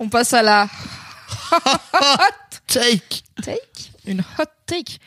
On passe à la Take. take, une hot take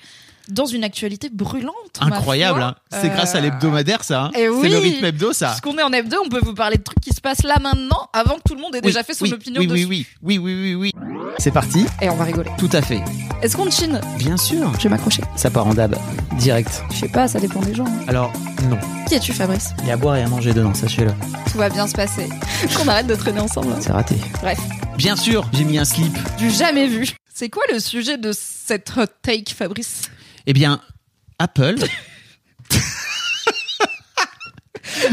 dans une actualité brûlante. Incroyable, hein. c'est grâce à Euh, l'hebdomadaire ça. hein. eh C'est oui. le rythme hebdo ça. Puisqu'on est en hebdo, on peut vous parler de trucs qui se passent là maintenant, avant que tout le monde ait déjà Oui, fait son oui, opinion oui, dessus. oui, oui, oui, oui, oui, oui. C'est parti. Et on va rigoler. Tout à fait. Est-ce qu'on chine? Bien sûr. Je vais m'accrocher. Ça part en dab. Direct. Je sais pas, ça dépend des gens. hein. Alors, non. Qui es-tu, Fabrice? Il y a à boire et à manger dedans, sachez-le. Tout va bien se passer. Qu'on arrête de traîner ensemble. hein. C'est raté. Bref, Bien sûr, j'ai mis un slip. du jamais vu. C'est quoi le sujet de cette hot take, Fabrice? Eh bien, Apple.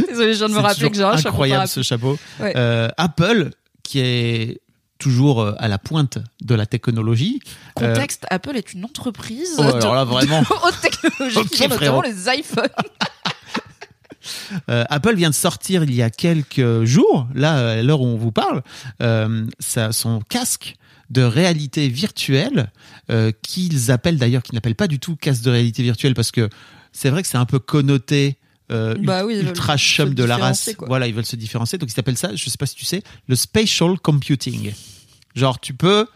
Désolé, je viens de me rappeler que j'ai un chapeau incroyable ce chapeau. Ouais. Euh, Apple, qui est toujours euh, à la pointe de la technologie. Euh, Contexte, Apple est une entreprise oh, de alors là, vraiment. haute technologie Ok, qui vend notamment les iPhones. Euh, Apple vient de sortir il y a quelques jours, là, à l'heure où on vous parle, euh, ça, son casque de réalité virtuelle, euh, qu'ils appellent d'ailleurs, qu'ils n'appellent pas du tout casque de réalité virtuelle, parce que c'est vrai que c'est un peu connoté. euh, Bah oui, ultra chum de la race. quoi. Voilà, ils veulent se différencier. Donc, ils s'appellent ça, je sais pas si tu sais, le spatial computing. Genre, tu peux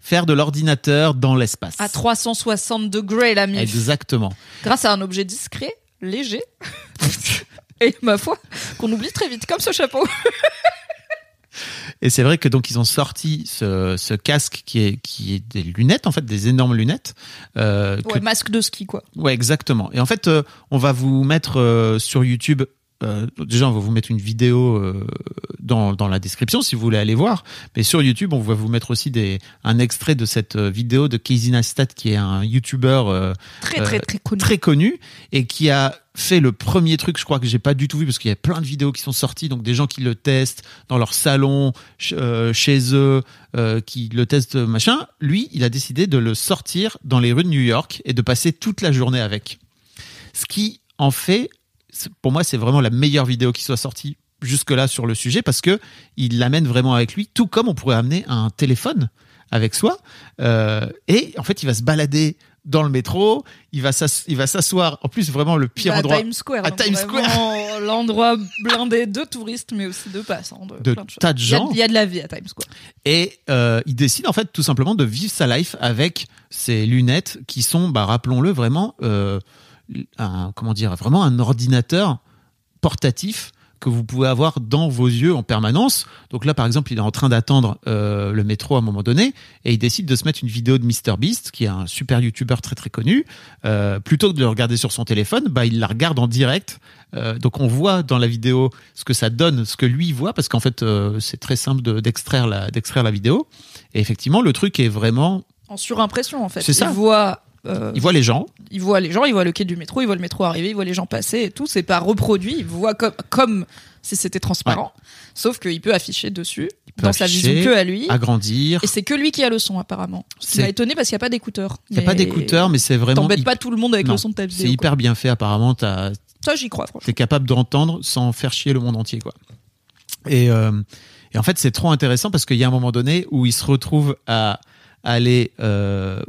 faire de l'ordinateur dans l'espace. À 360 degrés, la mif. Exactement. Grâce à un objet discret, léger. Et ma foi, qu'on oublie très vite, comme ce chapeau. Et c'est vrai que donc ils ont sorti ce, ce casque qui est qui est des lunettes en fait, des énormes lunettes. Euh, que- Ouais, masque de ski, quoi. ouais, exactement. Et en fait, euh, on va vous mettre euh, sur YouTube. Euh, déjà, on va vous mettre une vidéo euh, dans, dans la description si vous voulez aller voir. Mais sur YouTube, on va vous mettre aussi des, un extrait de cette euh, vidéo de Casey Neistat, qui est un YouTuber euh, Très, Euh, très, très connu. très connu et qui a fait le premier truc, je crois que j'ai pas du tout vu parce qu'il y a plein de vidéos qui sont sorties, donc des gens qui le testent dans leur salon, ch- euh, chez eux, euh, qui le testent, machin. Lui, il a décidé de le sortir dans les rues de New York et de passer toute la journée avec. Ce qui en fait, pour moi, c'est vraiment la meilleure vidéo qui soit sortie jusque-là sur le sujet parce que il l'amène vraiment avec lui, tout comme on pourrait amener un téléphone avec soi. Euh, et en fait, il va se balader dans le métro, il va s'asseoir. En plus, vraiment le pire Bah, à endroit Times Square. à Times vraiment L'endroit blindé de touristes, mais aussi de passants. De, de plein de tas de Il y a- gens. Il y, a de la vie à Times Square. Et euh, il décide en fait tout simplement de vivre sa life avec ses lunettes qui sont, bah, rappelons-le vraiment, euh, un, comment dire, vraiment un ordinateur portatif que vous pouvez avoir dans vos yeux en permanence. Donc là, par exemple, il est en train d'attendre euh, le métro à un moment donné et il décide de se mettre une vidéo de MrBeast, qui est un super YouTuber très très connu. Euh, plutôt que de le regarder sur son téléphone, bah, il la regarde en direct. Euh, donc on voit dans la vidéo ce que ça donne, ce que lui voit, parce qu'en fait, euh, c'est très simple de- d'extraire la, d'extraire la vidéo. Et effectivement, le truc est vraiment... En surimpression, en fait. C'est ça. Il voit, euh, Il voit les gens, il voit les gens, il voit le quai du métro, il voit le métro arriver, il voit les gens passer et tout. C'est pas reproduit. Il voit comme, comme si c'était transparent. Sauf qu'il peut afficher dessus, peut dans sa vision que à lui. agrandir. Et c'est que lui qui a le son, apparemment. C'est- m'a étonné parce qu'il n'y a pas d'écouteurs. Il n'y a pas d'écouteurs, mais c'est vraiment... T'embêtes pas tout le monde avec Non, le son de ta vidéo. C'est hyper bien fait apparemment. Ça, j'y crois, franchement. t'es capable d'entendre sans faire chier le monde entier quoi. Et, euh, et en fait c'est trop intéressant parce qu'il y a un moment donné où il se retrouve à aller euh,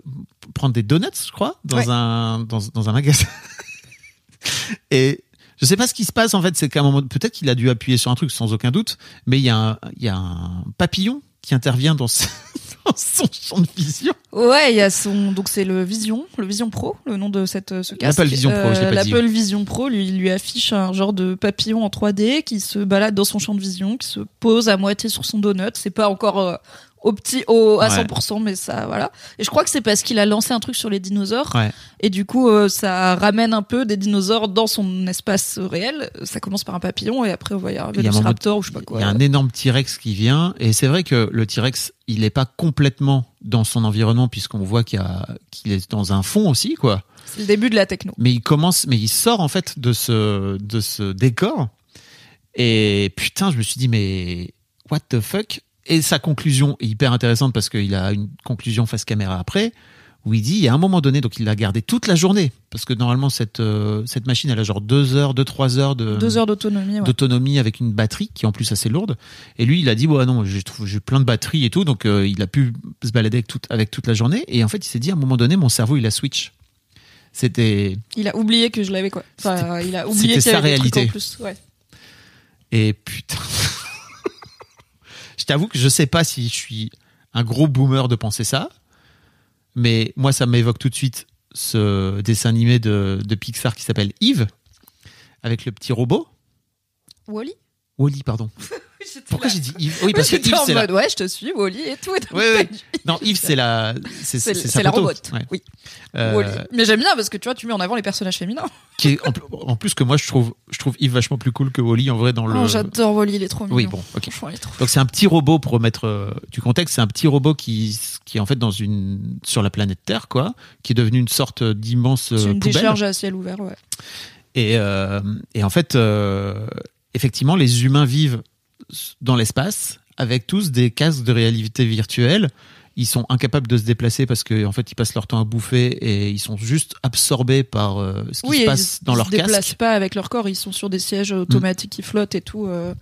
prendre des donuts je crois dans Ouais. un dans, dans un magasin et je sais pas ce qui se passe en fait c'est qu'à un moment peut-être qu'il a dû appuyer sur un truc sans aucun doute mais il y a un, il y a un papillon qui intervient dans, ce- dans son champ de vision Ouais, il y a son. Donc, c'est le Vision, le Vision Pro, le nom de cette, ce casque. L'Apple Vision Pro, je l'ai pas dit. L'Apple Vision Pro, lui, il lui affiche un genre de papillon en 3D qui se balade dans son champ de vision, qui se pose à moitié sur son donut. C'est pas encore euh, au petit, au, à Ouais. 100%, mais ça, voilà. Et je crois que c'est parce qu'il a lancé un truc sur les dinosaures. Ouais. Et du coup, euh, ça ramène un peu des dinosaures dans son espace réel. Ça commence par un papillon et après, on va y avoir un Il Velociraptor ou je sais pas Il quoi. y a un énorme T-Rex qui vient et c'est vrai que le T-Rex, il n'est pas complètement dans son environnement puisqu'on voit qu'il est dans un fond aussi quoi. C'est le début de la techno. Mais il commence, mais il sort en fait de ce de ce décor et putain, je me suis dit mais what the fuck? Et sa conclusion est hyper intéressante parce qu'il a une conclusion face caméra après où il dit il y a un moment donné donc il l'a gardé toute la journée parce que normalement cette euh, cette machine elle a genre deux heures, deux trois heures de Deux heures d'autonomie. ouais. d'autonomie avec une batterie qui est en plus assez lourde. Et lui, il a dit ouais non, j'ai plein de batteries et tout, donc euh, il a pu se balader avec toute avec toute la journée. Et en fait, il s'est dit à un moment donné, mon cerveau il a switch. C'était Il a oublié que je l'avais quoi. Enfin, il a oublié c'était qu'il y sa avait des trucs réalité. en plus. Ouais. et putain. Je t'avoue que je sais pas si je suis un gros boomer de penser ça, mais moi, ça m'évoque tout de suite ce dessin animé de, de Pixar qui s'appelle Yves, avec le petit robot. Wally Wally, pardon. Pourquoi j'ai dit Yves? Oui, parce que Yves, en c'est la... mode, ouais, je te suis, Wally et tout. Oui, oui. Non, Yves, c'est la... C'est C'est c'est c'est sa la. Ouais. Oui. Euh. Mais j'aime bien parce que tu vois, tu mets en avant les personnages féminins. qui est en, pl- en plus que moi, je trouve, je trouve Yves vachement plus cool que Wally, en vrai, dans le... Oh, j'adore Wally, il est trop mignon. Oui, bon, ok. Trop Donc c'est un petit robot pour remettre euh, du contexte, c'est un petit robot qui qui est en fait dans une sur la planète Terre quoi, qui est devenu une sorte d'immense C'est euh, une poubelle. décharge à ciel ouvert, ouais. Et euh, et en fait euh, effectivement les humains vivent dans l'espace avec tous des casques de réalité virtuelle. Ils sont incapables de se déplacer parce que en fait ils passent leur temps à bouffer et ils sont juste absorbés par euh, ce qui oui, se passe ils, dans ils leur se déplacent casque. Mm. pas avec leur corps, ils sont sur des sièges automatiques qui flottent et tout. euh.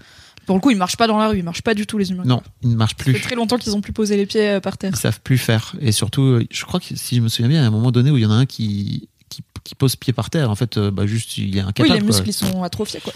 Pour le coup, ils marchent pas dans la rue, ils marchent pas du tout les humains. Non, ils ne marchent Ça fait plus. très longtemps qu'ils ont plus posé les pieds euh, par terre. Ils savent plus faire. Et surtout, je crois que si je me souviens bien, il y a un moment donné où il y en a un qui, qui, qui pose pied par terre. En fait, bah, juste, il est Oui, incapable. les muscles quoi. ils sont atrophiés quoi.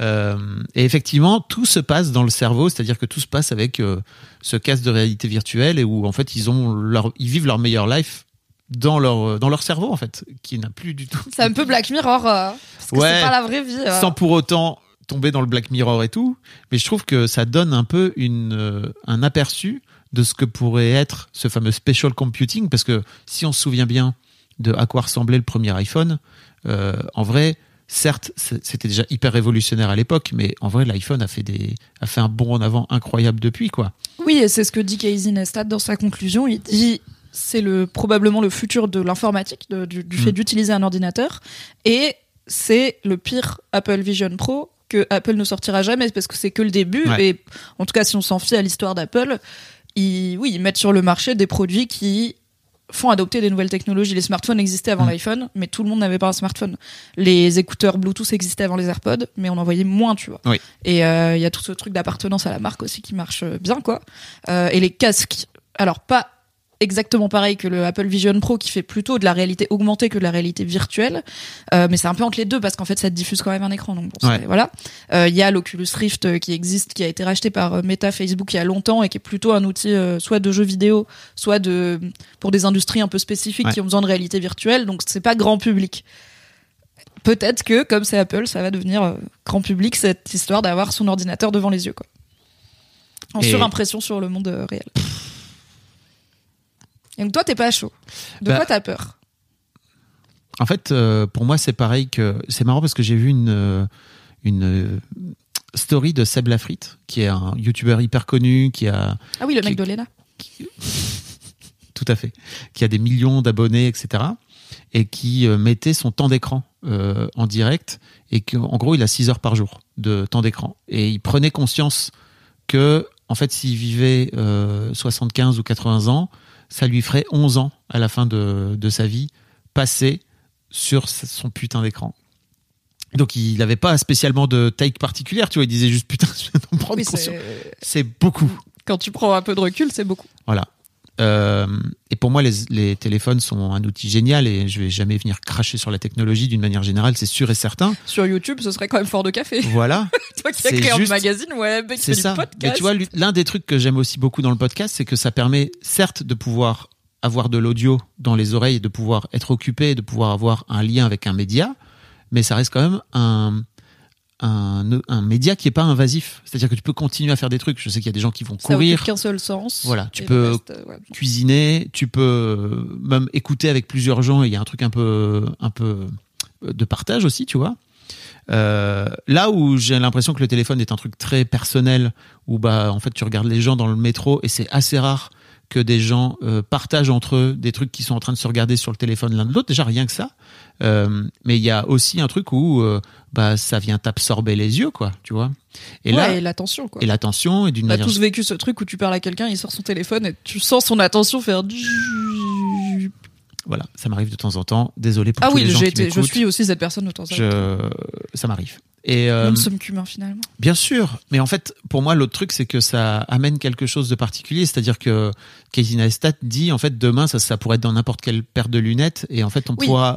Euh, et effectivement, tout se passe dans le cerveau, c'est-à-dire que tout se passe avec euh, ce casque de réalité virtuelle et où en fait ils ont leur, ils vivent leur meilleure life dans leur dans leur cerveau en fait, qui n'a plus du tout. C'est un peu Black Mirror, euh, parce que Ouais. c'est pas la vraie vie. euh. Sans pour autant tomber dans le Black Mirror et tout, mais je trouve que ça donne un peu une euh, un aperçu de ce que pourrait être ce fameux special computing, parce que si on se souvient bien de à quoi ressemblait le premier iPhone, euh, en vrai, certes, c'était déjà hyper révolutionnaire à l'époque, mais en vrai, l'iPhone a fait des a fait un bond en avant incroyable depuis quoi. Oui, et c'est ce que dit Casey Neistat dans sa conclusion. Il dit c'est le probablement le futur de l'informatique, de- du, du fait Mm. d'utiliser un ordinateur, et c'est le pire Apple Vision Pro que Apple ne sortira jamais parce que c'est que le début. Ouais. Et en tout cas, si on s'en fie à l'histoire d'Apple, ils, oui, ils mettent sur le marché des produits qui font adopter des nouvelles technologies. Les smartphones existaient avant Mm. l'iPhone, mais tout le monde n'avait pas un smartphone. Les écouteurs Bluetooth existaient avant les AirPods, mais on en voyait moins, tu vois. Oui. Et euh, il y a tout ce truc d'appartenance à la marque aussi qui marche euh, bien, quoi. Euh, et les casques, alors pas exactement pareil que le Apple Vision Pro qui fait plutôt de la réalité augmentée que de la réalité virtuelle, euh, mais c'est un peu entre les deux parce qu'en fait ça diffuse quand même un écran. Donc bon, c'est- Ouais. voilà. Euh, Il y a l'Oculus Rift euh, qui existe, qui a été racheté par Meta Facebook il y a longtemps et qui est plutôt un outil euh, soit de jeux vidéo, soit de pour des industries un peu spécifiques Ouais. qui ont besoin de réalité virtuelle. Donc c'est pas grand public. Peut-être que comme c'est Apple, ça va devenir grand public cette histoire d'avoir son ordinateur devant les yeux, quoi. En Et- surimpression sur le monde réel. Donc toi, t'es pas chaud. De Bah, quoi t'as peur? En fait, euh, pour moi, c'est pareil que c'est marrant parce que j'ai vu une euh, une euh, story de Seb Lafrite, qui est un youtubeur hyper connu, qui a Ah oui, le mec qui- de Lena. tout à fait, qui a des millions d'abonnés, etc. Et qui euh, mettait son temps d'écran euh, en direct et qu'en gros, il a 6 heures par jour de temps d'écran. Et il prenait conscience que, en fait, s'il vivait euh, 75 ou 80 ans, ça lui ferait 11 ans à la fin de, de sa vie passé sur son putain d'écran. Donc il n'avait pas spécialement de take particulière, tu vois, il disait juste putain, je viens d'en prendre Oui, c'est- C'est beaucoup. quand tu prends un peu de recul, c'est beaucoup. Voilà. Euh, et pour moi, les, les téléphones sont un outil génial et je vais jamais venir cracher sur la technologie d'une manière générale, c'est sûr et certain. Sur YouTube, ce serait quand même fort de café. Voilà, Toi qui as créé un juste- magazine web, qui c'est fait du ça. Mais podcast. tu vois, l'un des trucs que j'aime aussi beaucoup dans le podcast, c'est que ça permet certes de pouvoir avoir de l'audio dans les oreilles, de pouvoir être occupé, de pouvoir avoir un lien avec un média, mais ça reste quand même un un, un média qui est pas invasif. C'est-à-dire que tu peux continuer à faire des trucs. Je sais qu'il y a des gens qui vont ça courir, qu'un seul sens. Voilà, tu peux- reste, euh, ouais. cuisiner, tu peux euh, même écouter avec plusieurs gens. Il y a un truc un peu, un peu de partage aussi, tu vois. Euh, là où j'ai l'impression que le téléphone est un truc très personnel, où bah en fait tu regardes les gens dans le métro et c'est assez rare que des gens euh, partagent entre eux des trucs qui sont en train de se regarder sur le téléphone l'un de l'autre. Déjà rien que ça. Euh, mais il y a aussi un truc où euh, bah ça vient t'absorber les yeux, quoi, tu vois. Et Ouais, là, et l'attention, quoi. et l'attention et d'une On a manière tous vécu ce truc où tu parles à quelqu'un, il sort son téléphone et tu sens son attention faire. Voilà, ça m'arrive de temps en temps. Désolé pour Ah tous oui, les gens qui été, je suis aussi cette personne de temps en temps. Je... Ça m'arrive. Et euh, Nous ne sommes qu'humains finalement. bien sûr, mais en fait, pour moi, l'autre truc, c'est que ça amène quelque chose de particulier. C'est-à-dire que Casey Neistat dit, en fait, demain, ça, ça pourrait être dans n'importe quelle paire de lunettes, et en fait, on Oui. pourra,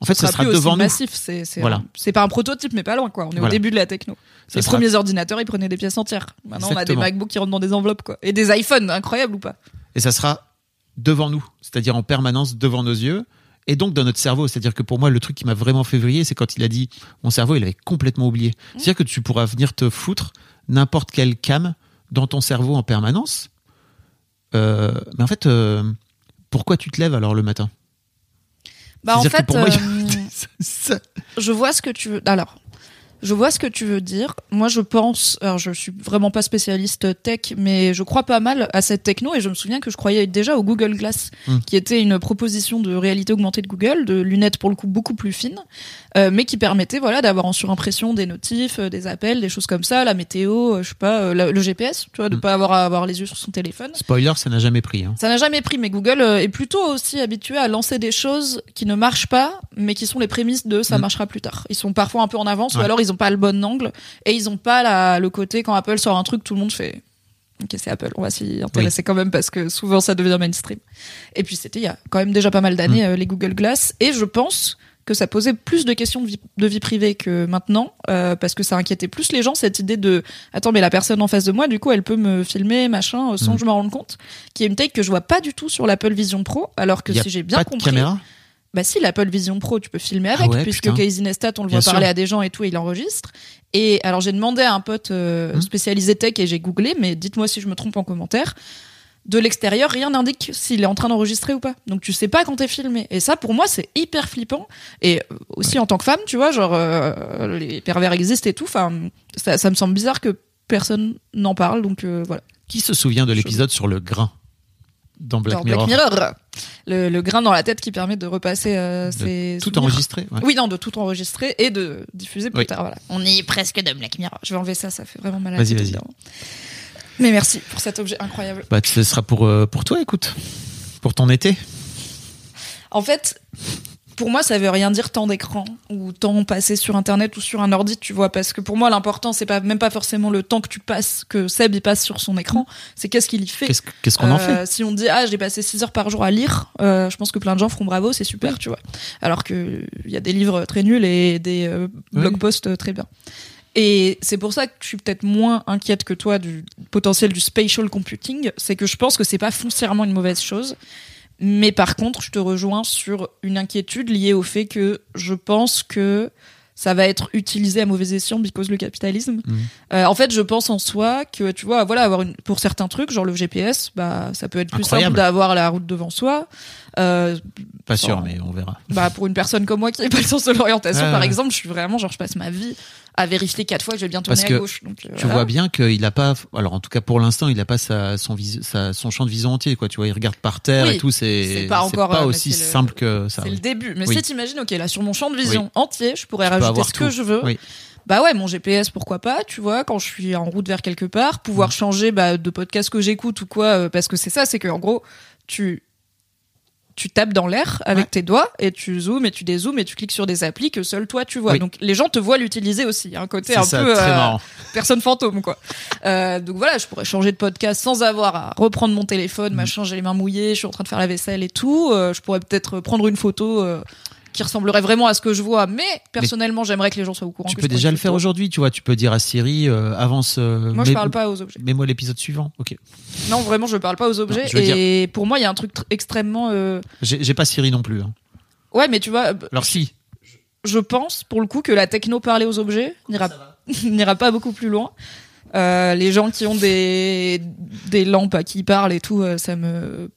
En fait, ça sera plus aussi devant nous. massif. C'est c'est Voilà. un- c'est pas un prototype, mais pas loin quoi. On est au début de la techno. Ça Les sera- premiers ordinateurs, ils prenaient des pièces entières. Maintenant, on a des. MacBooks qui rentrent dans des enveloppes quoi, et des iPhones, incroyable ou pas? Et ça sera devant nous, c'est-à-dire en permanence devant nos yeux. Et donc dans notre cerveau, c'est-à-dire que pour moi le truc qui m'a vraiment fait vriller, c'est quand il a dit mon cerveau il avait complètement oublié. C'est-à-dire que tu pourras venir te foutre n'importe quelle cam dans ton cerveau en permanence. Euh, mais en fait, euh, pourquoi tu te lèves alors le matin? Bah en fait, pour moi, euh, je vois ce que tu veux. Alors, je vois ce que tu veux dire. Moi, je pense. Alors, je suis vraiment pas spécialiste tech, mais je crois pas mal à cette techno et je me souviens que je croyais déjà au Google Glass, Hmm. qui était une proposition de réalité augmentée de Google, de lunettes pour le coup beaucoup plus fines, euh, mais qui permettait voilà d'avoir en surimpression des notifs, euh, des appels, des choses comme ça, la météo, euh, je sais pas, la- le GPS, tu vois, de Hmm. pas avoir à avoir les yeux sur son téléphone. Spoiler, ça n'a jamais pris. hein. Ça n'a jamais pris, mais Google est plutôt aussi habitué à lancer des choses qui ne marchent pas, mais qui sont les prémices de ça Mm. marchera plus tard. Ils sont parfois un peu en avance, ou alors ils ont pas le bon angle, et ils ont pas la- le côté quand Apple sort un truc, tout le monde fait. Ok, c'est Apple, on va s'y intéresser quand même parce que souvent ça devient mainstream. Et puis c'était il y a quand même déjà pas mal d'années Mm. euh, les Google Glass, et je pense que ça posait plus de questions de vie, de vie privée que maintenant, euh, parce que ça inquiétait plus les gens cette idée de attends mais la personne en face de moi, du coup elle peut me filmer machin euh, sans Mm. que je m'en rende compte, qui est une take que je vois pas du tout sur l'Apple Vision Pro, alors que si j'ai bien compris, caméra? Bah si l'Apple Vision Pro tu peux filmer avec, Ah ouais, puisque putain. Casey Neistat on le Bien voit sûr. parler à des gens et tout, et il enregistre. Et alors j'ai demandé à un pote euh, Mm. spécialisé tech et j'ai googlé, mais dites-moi si je me trompe en commentaire. De l'extérieur, rien n'indique s'il est en train d'enregistrer ou pas. Donc tu sais pas quand t'es filmé. Et ça, pour moi, c'est hyper flippant. Et euh, aussi en tant que femme, tu vois, genre euh, les pervers existent et tout. Enfin, ça, ça me semble bizarre que personne n'en parle. Donc euh, voilà. Qui se souvient de l'épisode sur le grain? Dans Black Dans Mirror Black Mirror, le, le grain dans la tête qui permet de repasser euh, De ses Tout souvenirs. enregistré ouais. Oui, non, de tout enregistrer et de diffuser plus Oui. tard. Voilà. On est presque de Black Mirror. Je vais enlever ça, ça fait vraiment mal à Vas-y, vas-y. Mais merci pour cet objet incroyable. Bah, ce sera pour, euh, pour toi, écoute. Pour ton été. En fait, pour moi, ça veut rien dire temps d'écran ou temps passé sur Internet ou sur un ordi, tu vois, parce que pour moi, l'important, c'est pas même pas forcément le temps que tu passes, que Seb y passe sur son écran, c'est qu'est-ce qu'il y fait. Qu'est-ce qu'on en Euh, fait Si on dit ah j'ai passé 6 heures par jour à lire, euh, je pense que plein de gens feront bravo, c'est super, tu vois. Alors que il y a des livres très nuls et des euh, blog Oui. posts très bien. Et c'est pour ça que je suis peut-être moins inquiète que toi du potentiel du spatial computing, c'est que je pense que c'est pas foncièrement une mauvaise chose. Mais par contre, je te rejoins sur une inquiétude liée au fait que je pense que ça va être utilisé à mauvais escient because le capitalisme. Mhm. Euh, en fait, je pense en soi que tu vois, voilà, avoir une pour certains trucs, genre le GPS, bah ça peut être plus Incroyable. simple d'avoir la route devant soi. Euh, Pas sûr, mais on verra. bah pour une personne comme moi qui n'a pas le sens de l'orientation, par exemple, je suis vraiment genre je passe ma vie à vérifier quatre fois que je vais bien tourner Parce à que gauche. Donc, euh, Tu voilà. vois bien qu'il a pas, alors en tout cas pour l'instant, il a pas sa, son, vis- sa- son champ de vision entier, quoi. Tu vois, il regarde par terre Oui, et tout, c'est pas encore, euh, aussi le- simple que ça. C'est le début. Mais Oui. si t'imagines, ok, là sur mon champ de vision entier, je pourrais Tu rajouter ce que je veux. Bah ouais, mon GPS, pourquoi pas, tu vois, quand je suis en route vers quelque part, pouvoir changer bah, de podcast que j'écoute ou quoi, euh, parce que c'est ça, c'est que en gros, tu tu tapes dans l'air avec Ouais. tes doigts et tu zoomes et tu dézoomes et tu cliques sur des applis que seul toi tu vois. Oui. Donc les gens te voient l'utiliser aussi. Un côté un ça, peu euh, personne fantôme quoi. Euh, donc voilà, je pourrais changer de podcast sans avoir à reprendre mon téléphone, Mm. machin, j'ai les mains mouillées, je suis en train de faire la vaisselle et tout. Euh, je pourrais peut-être prendre une photo euh, qui ressemblerait vraiment à ce que je vois, mais personnellement j'aimerais que les gens soient au courant. Tu que peux déjà le faire aujourd'hui, tu vois. Tu peux dire à Siri, euh, avance. euh, Moi je parle pas aux objets. Mets-moi l'épisode suivant. Ok. Non vraiment je parle pas aux objets Non, et pour moi il y a un truc tr- extrêmement. euh, J'ai pas Siri non plus. hein. Ouais mais tu vois, Alors si. je pense pour le coup que la techno parler aux objets n'ira n'ira pas beaucoup plus loin. Les gens qui ont des des lampes à qui ils parlent et tout, ça me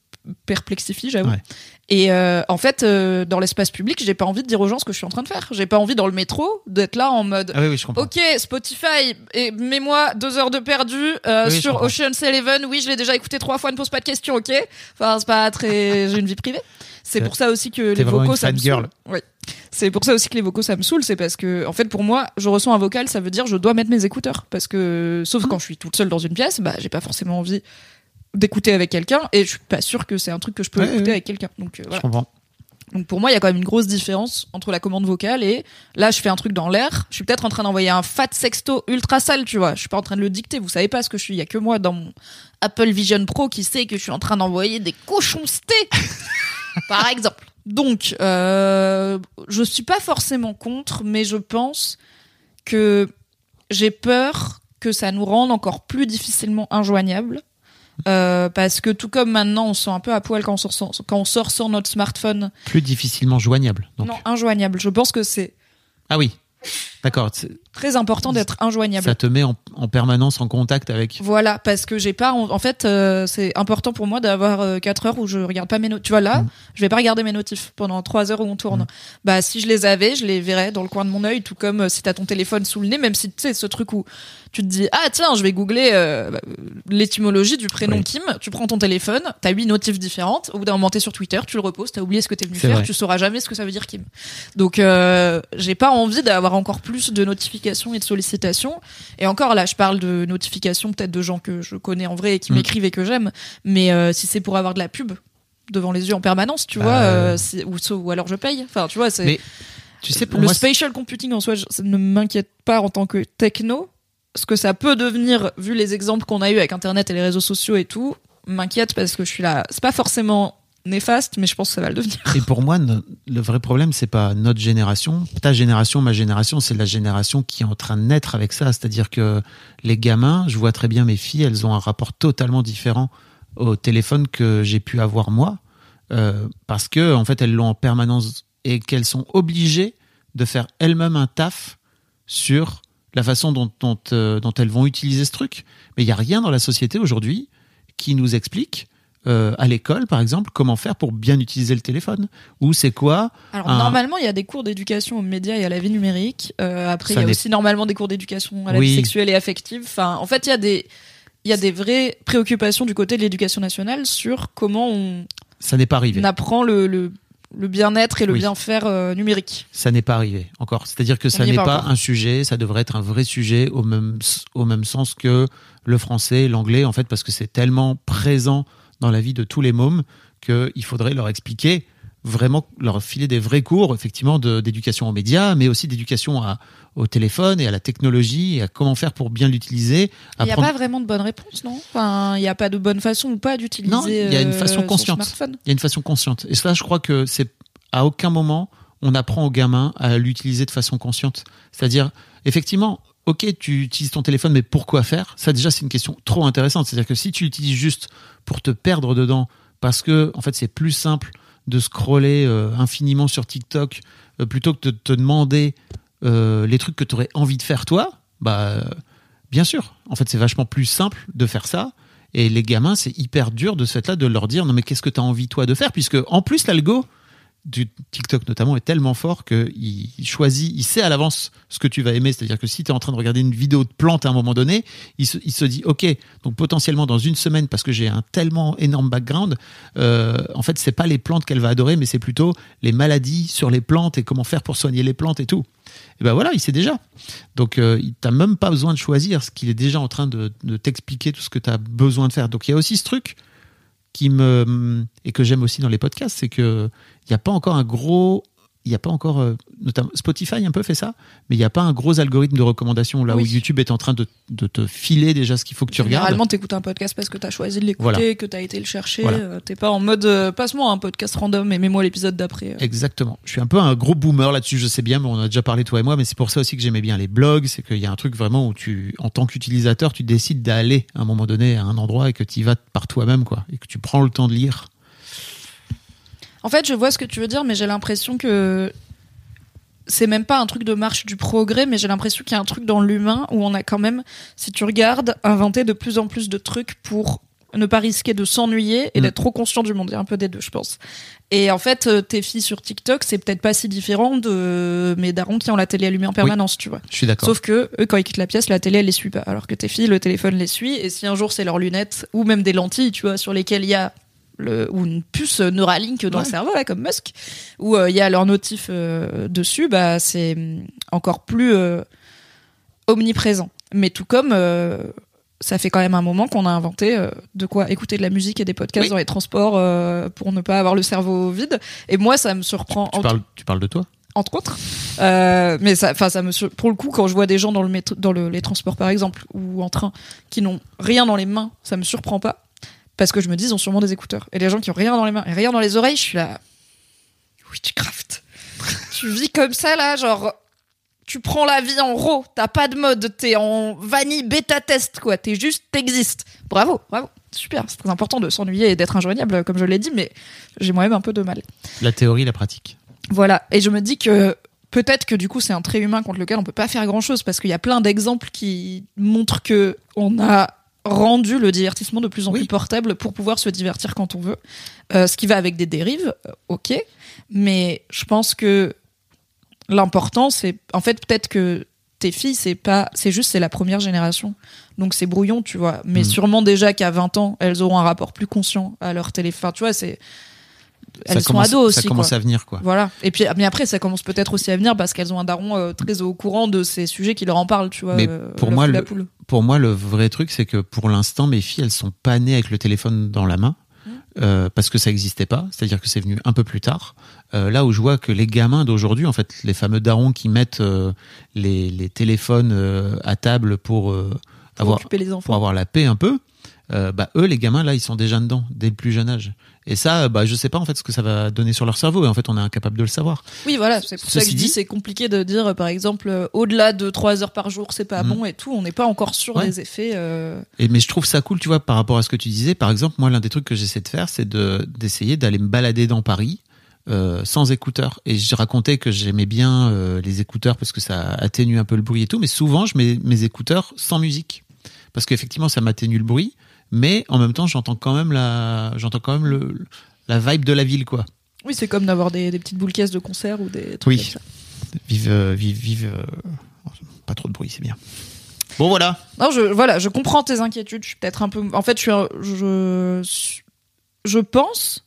perplexifie, j'avoue. Ouais. Et euh, en fait, euh, dans l'espace public, j'ai pas envie de dire aux gens ce que je suis en train de faire. J'ai pas envie dans le métro d'être là en mode. Ah oui, oui, je comprends. Ok, Spotify, et mets-moi deux heures de perdu euh, Oui, sur. Ocean's Eleven. Oui, je l'ai déjà écouté trois fois, ne pose pas de questions, ok Enfin, c'est pas très. J'ai une vie privée. C'est pour ça aussi que les vocaux, une ça me saoule. Oui. C'est pour ça aussi que les vocaux, ça me saoule. C'est parce que, en fait, pour moi, je reçois un vocal, ça veut dire je dois mettre mes écouteurs. Parce que, sauf quand je suis toute seule dans une pièce, bah, j'ai pas forcément envie d'écouter avec quelqu'un et je suis pas sûre que c'est un truc que je peux Ouais, écouter ouais. avec quelqu'un. Donc, euh, voilà. Je comprends. Donc pour moi, il y a quand même une grosse différence entre la commande vocale et là, je fais un truc dans l'air. Je suis peut-être en train d'envoyer un fat sexto ultra sale, tu vois. Je suis pas en train de le dicter. Vous savez pas ce que je suis. Il y a que moi dans mon Apple Vision Pro qui sait que je suis en train d'envoyer des cochons par exemple. Donc, euh, je suis pas forcément contre, mais je pense que j'ai peur que ça nous rende encore plus difficilement injoignables. Euh, parce que tout comme maintenant on se sent un peu à poil quand on sort, quand on sort sur notre smartphone. Plus difficilement joignable. Donc. Non, injoignable. Je pense que c'est Ah oui. D'accord. très important d'être injoignable. Ça te met en, en permanence en contact avec. Voilà, parce que j'ai pas. En en fait, euh, c'est important pour moi d'avoir 4 heures où je regarde pas mes notes. Tu vois, là, Mm. je vais pas regarder mes notifs pendant 3 heures où on tourne. Bah, si je les avais, je les verrais dans le coin de mon œil, tout comme euh, si t'as ton téléphone sous le nez, même si tu sais, ce truc où tu te dis, ah tiens, je vais googler euh, bah, l'étymologie du prénom Oui. Kim, tu prends ton téléphone, t'as 8 notifs différentes, au bout d'un moment, t'es sur Twitter, tu le reposes, t'as oublié ce que t'es venu faire, vrai. tu sauras jamais ce que ça veut dire Kim. Donc, euh, j'ai pas envie d'avoir encore plus de notifications et de sollicitations. Et encore là, je parle de notifications peut-être de gens que je connais en vrai et qui Mm. m'écrivent et que j'aime. Mais euh, si c'est pour avoir de la pub devant les yeux en permanence, tu Bah, vois, euh, euh, ou, ou alors je paye. Enfin, tu vois, c'est Mais Tu sais, pour le moi, spatial computing en soi, je- ça ne m'inquiète pas en tant que techno. Ce que ça peut devenir, vu les exemples qu'on a eu avec Internet et les réseaux sociaux et tout, m'inquiète parce que je suis là. C'est pas forcément néfaste, mais je pense que ça va le devenir. Et pour moi, le vrai problème, c'est pas notre génération, ta génération, ma génération, c'est la génération qui est en train de naître avec ça. C'est-à-dire que les gamins, je vois très bien mes filles, elles ont un rapport totalement différent au téléphone que j'ai pu avoir moi, euh, parce que en fait, elles l'ont en permanence et qu'elles sont obligées de faire elles-mêmes un taf sur la façon dont, dont, euh, dont elles vont utiliser ce truc. Mais il n'y a rien dans la société aujourd'hui qui nous explique euh, à l'école, par exemple, comment faire pour bien utiliser le téléphone Ou c'est quoi Alors Un- normalement, il y a des cours d'éducation aux médias et à la vie numérique. Euh, après, il y a aussi normalement des cours d'éducation à la Oui. vie sexuelle et affective. Enfin, en fait, il y a des il y a des vraies préoccupations du côté de l'éducation nationale sur comment on Ça n'est pas arrivé. apprend le, le, le bien-être et le Oui. bien-faire euh, numérique. Ça n'est pas arrivé encore. C'est-à-dire que ça n'est pas un sujet, ça devrait être un vrai sujet au même, au même sens que le français, l'anglais, en fait, parce que c'est tellement présent dans la vie de tous les mômes qu'il faudrait leur expliquer vraiment leur filer des vrais cours effectivement d'éducation aux médias mais aussi d'éducation au téléphone et à la technologie et à comment faire pour bien l'utiliser Il n'y a pas vraiment de bonne réponse, non? Enfin, il n'y a pas de bonne façon ou pas d'utiliser Non, il y a une euh, façon consciente. Il y a une façon consciente. Et ça, je crois que c'est à aucun moment on apprend aux gamins à l'utiliser de façon consciente. C'est-à-dire, effectivement, ok, tu utilises ton téléphone, mais pourquoi faire? Ça, déjà, c'est une question trop intéressante. C'est-à-dire que si tu l'utilises juste pour te perdre dedans, parce que en fait, c'est plus simple de scroller euh, infiniment sur TikTok euh, plutôt que de te demander euh, les trucs que tu aurais envie de faire toi, bah, bien sûr. En fait, c'est vachement plus simple de faire ça. Et les gamins, c'est hyper dur de ce fait-là de leur dire non mais qu'est-ce que tu as envie toi de faire? Puisque en plus l'algo du TikTok notamment est tellement fort qu'il il choisit, il sait à l'avance ce que tu vas aimer. C'est-à-dire que si tu es en train de regarder une vidéo de plantes à un moment donné, il se, dit ok, donc potentiellement dans une semaine parce que j'ai un tellement énorme background, euh, en fait c'est pas les plantes qu'elle va adorer, mais c'est plutôt les maladies sur les plantes et comment faire pour soigner les plantes et tout. Et ben voilà, il sait déjà. Donc euh, il t'a même pas besoin de choisir, ce qu'il est déjà en train de, de t'expliquer tout ce que tu as besoin de faire. Donc il y a aussi ce truc qui me et que j'aime aussi dans les podcasts, c'est que il n'y a pas encore un gros il n'y a pas encore, euh, notamment Spotify un peu fait ça, mais il n'y a pas un gros algorithme de recommandation là Oui. où YouTube est en train de, de te filer déjà ce qu'il faut que tu regardes. Généralement, t'écoutes un podcast parce que t'as choisi de l'écouter, Voilà. que t'as été le chercher. Voilà. euh, T'es pas en mode euh, passe-moi un podcast random et mets-moi l'épisode d'après. euh. Exactement. Je suis un peu un gros boomer là-dessus, je sais bien, mais on a déjà parlé toi et moi, mais c'est pour ça aussi que j'aimais bien les blogs, c'est qu'il y a un truc vraiment où tu, en tant qu'utilisateur, tu décides d'aller à un moment donné à un endroit et que tu y vas par toi-même, quoi, et que tu prends le temps de lire. En fait, je vois ce que tu veux dire, mais j'ai l'impression que c'est même pas un truc de marche du progrès, mais j'ai l'impression qu'il y a un truc dans l'humain où on a quand même, si tu regardes, inventé de plus en plus de trucs pour ne pas risquer de s'ennuyer et Mm. d'être trop conscient du monde. Il y a un peu des deux, je pense. Et en fait, euh, tes filles sur TikTok, c'est peut-être pas si différent de mes darons qui ont la télé allumée en permanence, tu vois. Je suis d'accord. Sauf que eux, quand ils quittent la pièce, la télé, elle les suit pas. Alors que tes filles, le téléphone les suit. Et si un jour c'est leurs lunettes ou même des lentilles, tu vois, sur lesquelles il y a le, ou une puce Neuralink dans Ouais. le cerveau, là, comme Musk, où euh, il y a leur notif euh, dessus, bah c'est hum, encore plus euh, omniprésent. Mais tout comme ça fait quand même un moment qu'on a inventé euh, de quoi écouter de la musique et des podcasts Oui. dans les transports euh, pour ne pas avoir le cerveau vide. Et moi, ça me surprend. Tu parles, tu parles de toi? Entre autres. Euh, mais ça, enfin, ça me sur- pour le coup, quand je vois des gens dans le métro, dans le- les transports par exemple ou en train qui n'ont rien dans les mains, ça me surprend pas parce que je me dis ils ont sûrement des écouteurs. Et les gens qui ont rien dans les mains et rien dans les oreilles, je suis là. Witchcraft. tu vis comme ça là, genre tu prends la vie en raw, t'as pas de mode, t'es en vanille bêta test quoi, t'es juste t'existes. Bravo, bravo. Super, c'est très important de s'ennuyer et d'être injoignable comme je l'ai dit, mais j'ai moi-même un peu de mal. La théorie, la pratique. Voilà, et je me dis que peut-être que du coup c'est un trait humain contre lequel on peut pas faire grand-chose parce qu'il y a plein d'exemples qui montrent que on a rendu le divertissement de plus en Oui. plus portable pour pouvoir se divertir quand on veut. Euh, ce qui va avec des dérives, euh, ok, mais je pense que l'important c'est en fait peut-être que tes filles c'est pas c'est juste c'est la première génération donc c'est brouillon tu vois mais Mhm. sûrement déjà qu'à 20 ans elles auront un rapport plus conscient à leur téléphone tu vois c'est elles ça sont commence, ados ça aussi commence quoi. à venir, quoi. Voilà. Et puis, mais après, ça commence peut-être aussi à venir parce qu'elles ont un daron euh, très au courant de ces sujets qui leur en parlent, tu vois. Mais euh, pour moi, le-. Pour moi, le vrai truc, c'est que pour l'instant, mes filles, elles sont pas nées avec le téléphone dans la main. Mmh. euh, parce que ça n'existait pas, c'est-à-dire que c'est venu un peu plus tard. Euh, là où je vois que les gamins d'aujourd'hui, en fait, les fameux darons qui mettent euh, les, les téléphones à table pour Pour avoir occuper les pour enfants. avoir la paix un peu, bah eux les gamins là ils sont déjà dedans dès le plus jeune âge. Et ça, bah je sais pas en fait ce que ça va donner sur leur cerveau et en fait on est incapable de le savoir. Oui, voilà. C'est pour ça que je dis c'est compliqué de dire, euh, par exemple, euh, au-delà de 3 heures par jour, c'est pas Mhm. bon et tout. On n'est pas encore sûr Ouais. des effets. euh, Et mais je trouve ça cool, tu vois, par rapport à ce que tu disais. Par exemple, moi, l'un des trucs que j'essaie de faire, c'est de d'essayer d'aller me balader dans Paris euh, sans écouteurs. Et je racontais que j'aimais bien euh, les écouteurs parce que ça atténue un peu le bruit et tout. Mais souvent, je mets mes écouteurs sans musique parce qu'effectivement, ça m'atténue le bruit. Mais en même temps, j'entends quand même la, j'entends quand même le, la vibe de la ville, quoi. Oui, c'est comme d'avoir des, des petites boules caisses de concert ou des trucs Oui. comme ça. Vive, euh, vive, vive. euh, pas trop de bruit, c'est bien. Bon, voilà. Non, je, voilà, je comprends tes inquiétudes. Je suis peut-être un peu. En fait, je, suis un- je, je pense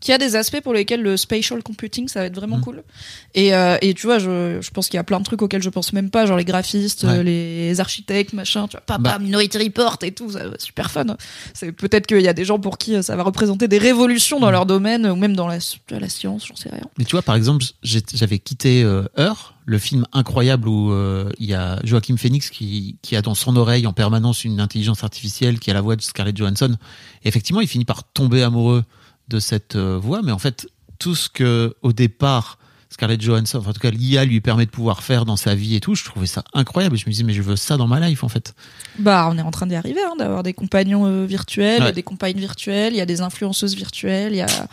qu'il y a des aspects pour lesquels le spatial computing, ça va être vraiment Mhm. cool. Et, euh, et tu vois, je, je pense qu'il y a plein de trucs auxquels je pense même pas, genre les graphistes, Ouais. les architectes, machin, tu vois, papa, Bah. Minority Report et tout, ça, super fun. C'est peut-être qu'il y a des gens pour qui euh, ça va représenter des révolutions dans Mhm. leur domaine ou même dans la, la science, j'en sais rien. Mais tu vois, par exemple, j'avais quitté euh, Heure, le film incroyable où euh, il y a Joachim Phoenix qui, qui a dans son oreille en permanence une intelligence artificielle qui a la voix de Scarlett Johansson. Et effectivement, il finit par tomber amoureux de cette euh, voix, mais en fait, tout ce que au départ Scarlett Johansson, enfin, en tout cas l'IA lui permet de pouvoir faire dans sa vie et tout, je trouvais ça incroyable. Je me disais, mais je veux ça dans ma life en fait. Bah, on est en train d'y arriver, hein, d'avoir des compagnons euh, virtuels, Ouais. des compagnes virtuelles, il y a des influenceuses virtuelles, il y a,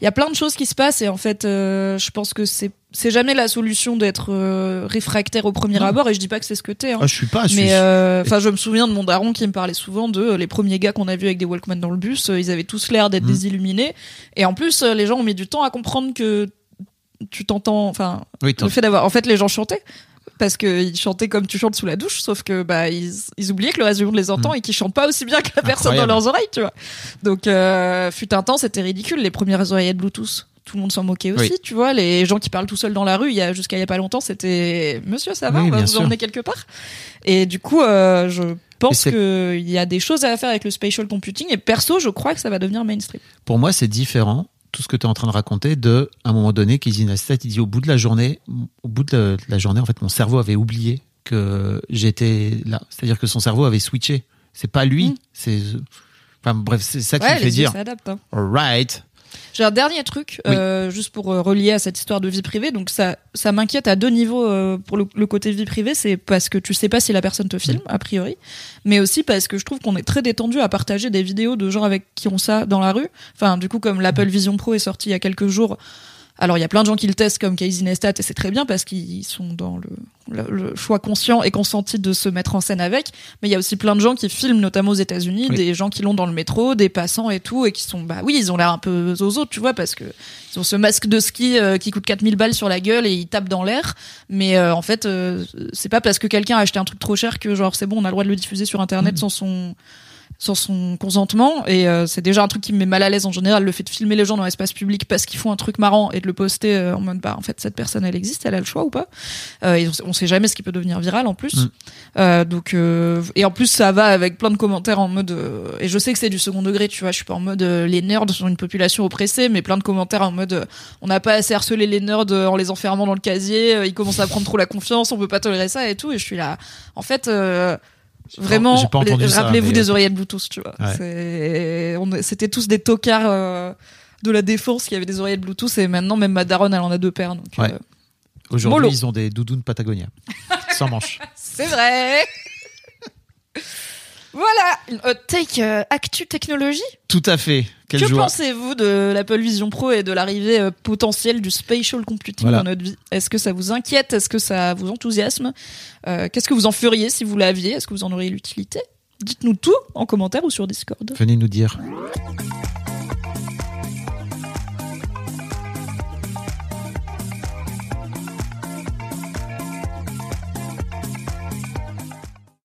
il y a plein de choses qui se passent et en fait, euh, je pense que c'est, c'est jamais la solution d'être euh, réfractaire au premier Non. abord et je dis pas que c'est ce que t'es. Hein. Ah, je suis pas, je Mais euh, enfin, je me souviens de mon daron qui me parlait souvent de euh, les premiers gars qu'on a vus avec des Walkman dans le bus. euh, ils avaient tous l'air d'être Mhm. des illuminés. Et en plus, les gens ont mis du temps à comprendre que tu t'entends. Enfin, oui, le fait d'avoir. En fait, les gens chantaient parce qu'ils chantaient comme tu chantes sous la douche, sauf que bah ils, ils oubliaient que le reste du monde les entend Mhm. et qu'ils chantent pas aussi bien que la personne dans leurs oreilles, tu vois. Donc, euh, fut un temps, c'était ridicule les premières oreillettes Bluetooth. Tout le monde s'en moquait aussi, Oui. tu vois. Les gens qui parlent tout seuls dans la rue, il y a jusqu'à il y a pas longtemps, c'était Monsieur, ça va, Oui, on va vous sûr. emmener quelque part. Et du coup, euh, je pense qu'il y a des choses à faire avec le spatial computing. Et perso, je crois que ça va devenir mainstream. Pour moi, c'est différent, tout ce que tu es en train de raconter, de, à un moment donné, Casey Neistat, il dit au bout de la journée, au bout de la, journée, en fait, mon cerveau avait oublié que j'étais là. C'est-à-dire que son cerveau avait switché. C'est pas lui, Mm. c'est. Enfin, bref, c'est ça qui Ouais, me fait dire, hein. alright. J'ai un dernier truc, Oui. euh, juste pour euh, relier à cette histoire de vie privée. Donc ça, ça m'inquiète à deux niveaux euh, pour le, le côté vie privée. C'est parce que tu sais pas si la personne te filme, a priori, mais aussi parce que je trouve qu'on est très détendu à partager des vidéos de gens avec qui ont ça dans la rue. Enfin, du coup, comme l'Apple Vision Pro est sorti il y a quelques jours. Alors, il y a plein de gens qui le testent comme Casey Neistat et c'est très bien parce qu'ils sont dans le, le, le choix conscient et consenti de se mettre en scène avec. Mais il y a aussi plein de gens qui filment, notamment aux États-Unis, Oui. des gens qui l'ont dans le métro, des passants et tout, et qui sont, bah oui, ils ont l'air un peu zozo, tu vois, parce que ils ont ce masque de ski euh, qui coûte 4000 balles sur la gueule et ils tapent dans l'air. Mais euh, en fait, euh, c'est pas parce que quelqu'un a acheté un truc trop cher que genre c'est bon, on a le droit de le diffuser sur internet Mhm. sans son sans son consentement. Et euh, c'est déjà un truc qui me met mal à l'aise en général le fait de filmer les gens dans l'espace public parce qu'ils font un truc marrant et de le poster euh, en mode bah en fait cette personne elle existe elle a le choix ou pas. Euh, et on, on sait jamais ce qui peut devenir viral en plus. Mm. Donc et en plus ça va avec plein de commentaires en mode et je sais que c'est du second degré tu vois je suis pas en mode les nerds sont une population oppressée mais plein de commentaires en mode on n'a pas assez harcelé les nerds en les enfermant dans le casier ils commencent à prendre trop la confiance on peut pas tolérer ça et tout. Et je suis là en fait Vraiment, rappelez-vous mais- des oreillettes Bluetooth, tu vois. Ouais. C'était tous des tocards euh, de la défense qui avait des oreillettes Bluetooth et maintenant même ma daronne elle en a deux paires. Donc, Ouais. euh, Aujourd'hui, ils ont des doudounes Patagonia. Sans manches. c'est vrai. Voilà, une hot take euh, actu technologie. Tout à fait. Quelle que pensez-vous de l'Apple Vision Pro et de l'arrivée euh, potentielle du spatial computing Voilà. dans notre vie? Est-ce que ça vous inquiète? Est-ce que ça vous enthousiasme? Euh, Qu'est-ce que vous en feriez si vous l'aviez? Est-ce que vous en auriez l'utilité? Dites-nous tout en commentaire ou sur Discord. Venez nous dire.